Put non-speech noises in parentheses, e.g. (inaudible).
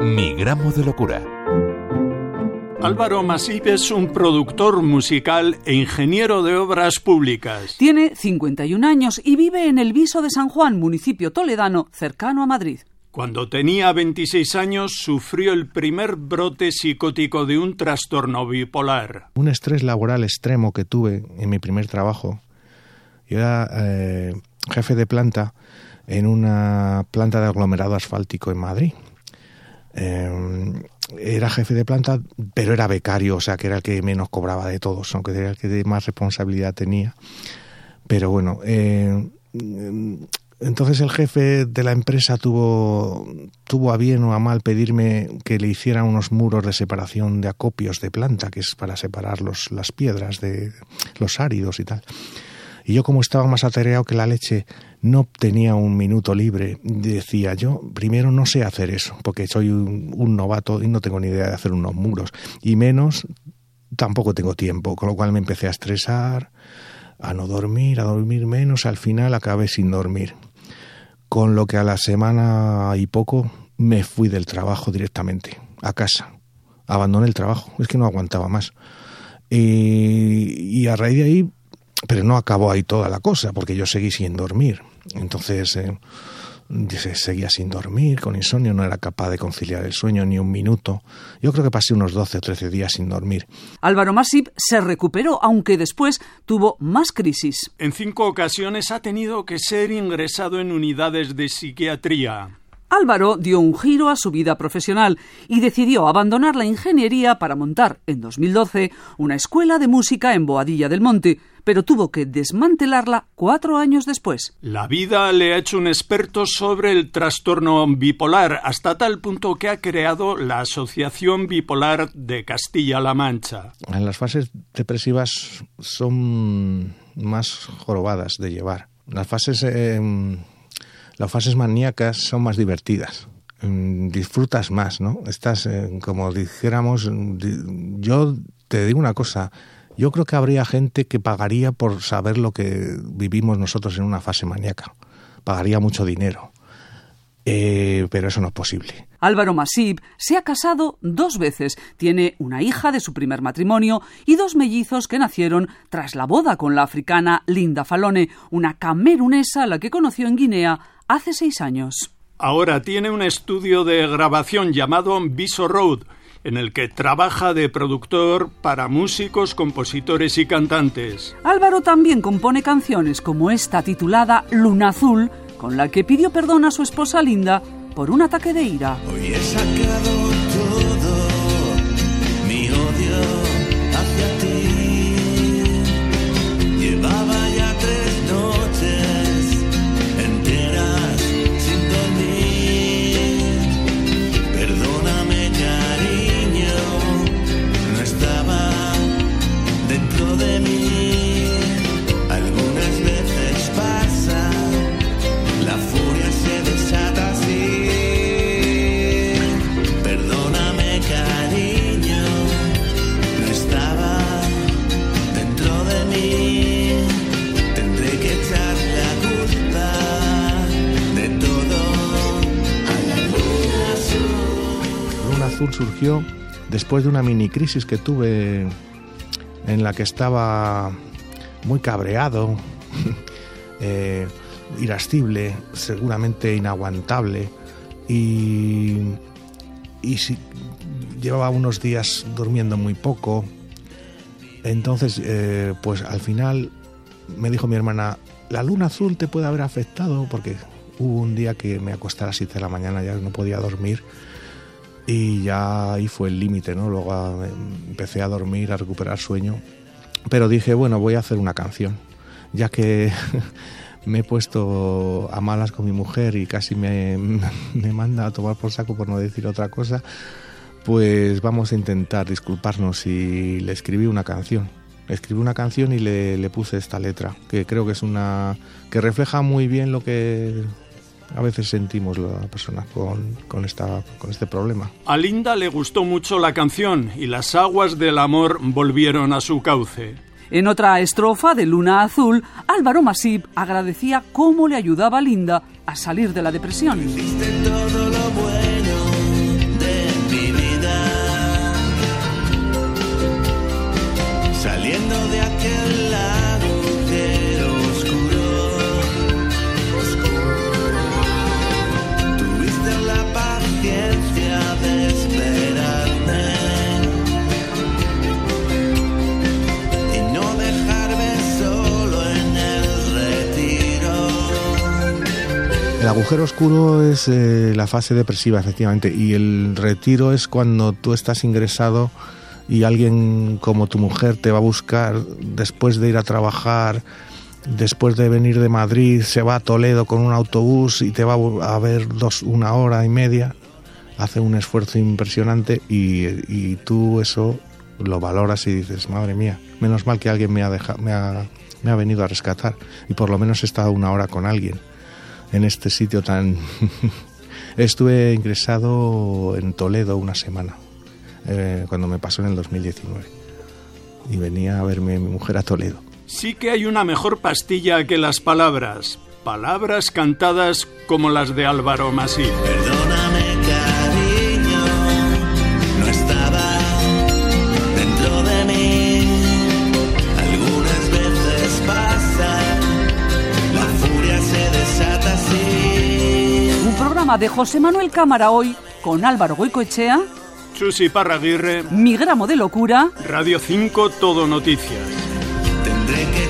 Mi gramo de locura. Álvaro Masip es un productor musical e ingeniero de obras públicas. Tiene 51 años y vive en el Viso de San Juan, municipio toledano, cercano a Madrid. Cuando tenía 26 años sufrió el primer brote psicótico de un trastorno bipolar. Un estrés laboral extremo que tuve en mi primer trabajo. Yo era eh, jefe de planta en una planta de aglomerado asfáltico en Madrid. Eh, era jefe de planta, pero era becario, o sea que era el que menos cobraba de todos, aunque era el que más responsabilidad tenía. Pero bueno, eh, entonces el jefe de la empresa tuvo, tuvo a bien o a mal pedirme que le hiciera unos muros de separación de acopios de planta, que es para separar los, las piedras de los áridos y tal. Y yo como estaba más atareado que la leche, no tenía un minuto libre. Decía yo, primero no sé hacer eso, porque soy un, un novato y no tengo ni idea de hacer unos muros. Y menos, tampoco tengo tiempo, con lo cual me empecé a estresar, a no dormir, a dormir menos, al final acabé sin dormir. Con lo que a la semana y poco me fui del trabajo directamente, a casa. Abandoné el trabajo, es que no aguantaba más. Y, y a raíz de ahí pero no acabó ahí toda la cosa, porque yo seguí sin dormir. Entonces, eh, seguía sin dormir, con insomnio, no era capaz de conciliar el sueño ni un minuto. Yo creo que pasé unos 12 o 13 días sin dormir. Álvaro Masip se recuperó, aunque después tuvo más crisis. En cinco ocasiones ha tenido que ser ingresado en unidades de psiquiatría. Álvaro dio un giro a su vida profesional y decidió abandonar la ingeniería para montar en 2012 una escuela de música en Boadilla del Monte, pero tuvo que desmantelarla cuatro años después. La vida le ha hecho un experto sobre el trastorno bipolar, hasta tal punto que ha creado la Asociación Bipolar de Castilla-La Mancha. Las fases depresivas son más jorobadas de llevar. Las fases... Eh, las fases maníacas son más divertidas. Mm, disfrutas más, ¿no? Estás, eh, como dijéramos, yo te digo una cosa, yo creo que habría gente que pagaría por saber lo que vivimos nosotros en una fase maníaca. Pagaría mucho dinero. Eh, pero eso no es posible. Álvaro Masip se ha casado dos veces, tiene una hija de su primer matrimonio y dos mellizos que nacieron tras la boda con la africana Linda Falone, una camerunesa a la que conoció en Guinea hace seis años. Ahora tiene un estudio de grabación llamado Viso Road, en el que trabaja de productor para músicos, compositores y cantantes. Álvaro también compone canciones como esta titulada Luna Azul, con la que pidió perdón a su esposa Linda por un ataque de ira. Hoy he sacado surgió después de una mini crisis que tuve en la que estaba muy cabreado, (laughs) eh, irascible, seguramente inaguantable y, y si- llevaba unos días durmiendo muy poco. Entonces, eh, pues al final me dijo mi hermana, la luna azul te puede haber afectado porque hubo un día que me acosté a las 7 de la mañana, ya no podía dormir y ya ahí fue el límite, ¿no? Luego ah, empecé a dormir, a recuperar sueño, pero dije, bueno, voy a hacer una canción, ya que (laughs) me he puesto a malas con mi mujer y casi me, (laughs) me manda a tomar por saco por no decir otra cosa, pues vamos a intentar disculparnos y le escribí una canción. Escribí una canción y le, le puse esta letra, que creo que es una que refleja muy bien lo que a veces sentimos las personas con, con, esta, con este problema. A Linda le gustó mucho la canción y las aguas del amor volvieron a su cauce. En otra estrofa de Luna Azul, Álvaro Masip agradecía cómo le ayudaba a Linda a salir de la depresión. El agujero oscuro es eh, la fase depresiva, efectivamente, y el retiro es cuando tú estás ingresado y alguien como tu mujer te va a buscar después de ir a trabajar, después de venir de Madrid, se va a Toledo con un autobús y te va a ver dos, una hora y media, hace un esfuerzo impresionante y, tú eso lo valoras y dices, madre mía, menos mal que alguien me ha, me ha, me ha venido a rescatar y por lo menos he estado una hora con alguien en este sitio tan... (laughs) Estuve ingresado en Toledo una semana, eh, cuando me pasó en el 2019. Y venía a verme mi mujer a Toledo. Sí que hay una mejor pastilla que las palabras. Palabras cantadas como las de Álvaro Masí. Perdóname, programa de José Manuel Cámara hoy con Álvaro Goicoechea, Susi Parraguirre, Mi gramo de locura Radio 5 Todo Noticias. Tendré que echar